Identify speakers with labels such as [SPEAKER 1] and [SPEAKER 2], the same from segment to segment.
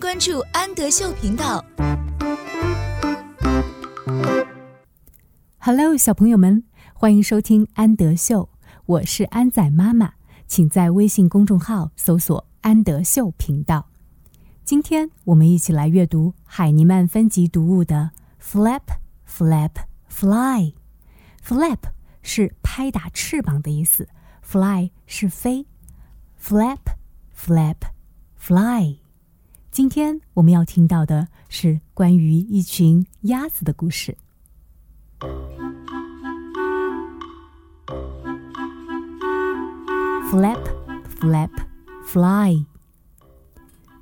[SPEAKER 1] 关注安德秀频道。
[SPEAKER 2] Hello，小朋友们，欢迎收听安德秀，我是安仔妈妈，请在微信公众号搜索“安德秀频道”。今天我们一起来阅读海尼曼分级读物的 “flap flap fly”。flap 是拍打翅膀的意思，fly 是飞。flap flap fly。今天我们要听到的是关于一群鸭子的故事。Flap, flap, fly.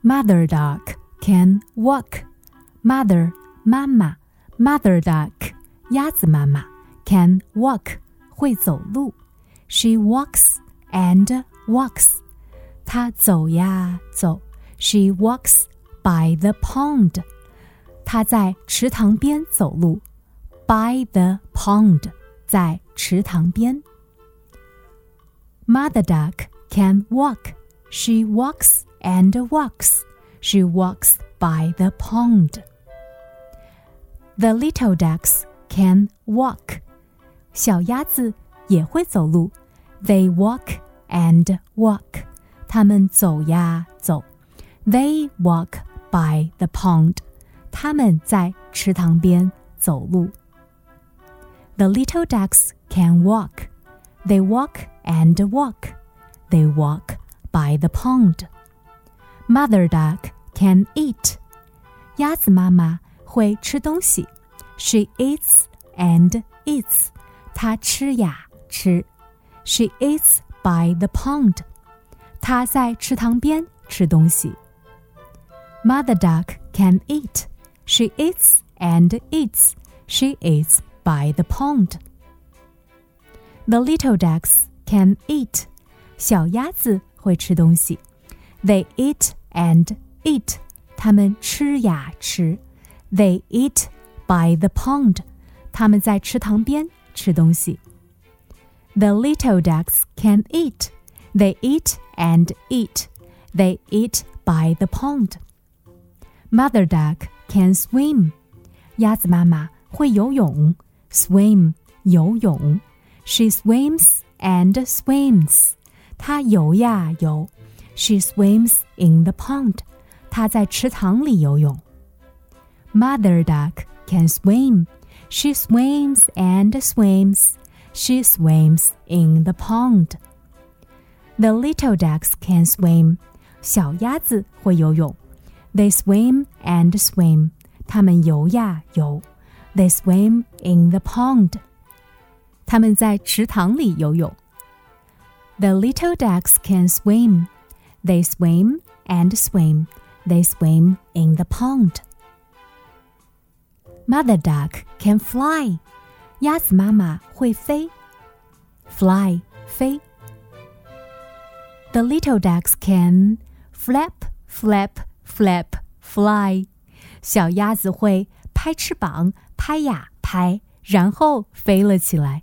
[SPEAKER 2] Mother duck can walk. Mother 妈妈，Mother duck 鸭子妈妈 can walk 会走路。She walks and walks. 她走呀走。She walks by the pond. 她在池塘边走路。By the pond，在池塘边。Mother duck can walk. She walks and walks. She walks by the pond. The little ducks can walk. 小鸭子也会走路。They walk and walk. 它们走呀走。 they walk by the pond. 他们在池塘边走路。The little ducks can walk. They walk and walk. They walk by the pond. Mother duck can eat. 鸭子妈妈会吃东西。She eats and eats. 她吃呀吃。She eats by the pond. 她在池塘边吃东西。 Mother duck can eat. She eats and eats. She eats by the pond. The little ducks can eat. 小鸭子会吃东西。They eat and eat. 它们吃呀吃。They eat by the pond. 它们在池塘边吃东西。The little ducks can eat. They eat and eat. They eat by the pond. Mother duck can swim. 鸭子妈妈会游泳。Swim 游泳。She swims and swims. 她游呀游。She swims in the pond. 她在池塘里游泳。Mother duck can swim. She swims and swims. She swims in the pond. The little ducks can swim. 小鸭子会游泳。 they swim and swim. 他们游呀游。They swim in the pond. 他们在池塘里游泳。The little ducks can swim. They swim and swim. They swim in the pond. Mother duck can fly. 鸭子妈妈会飞。Fly 飞。The little ducks can flap flap flap fly，小鸭子会拍翅膀，拍呀拍，然后飞了起来。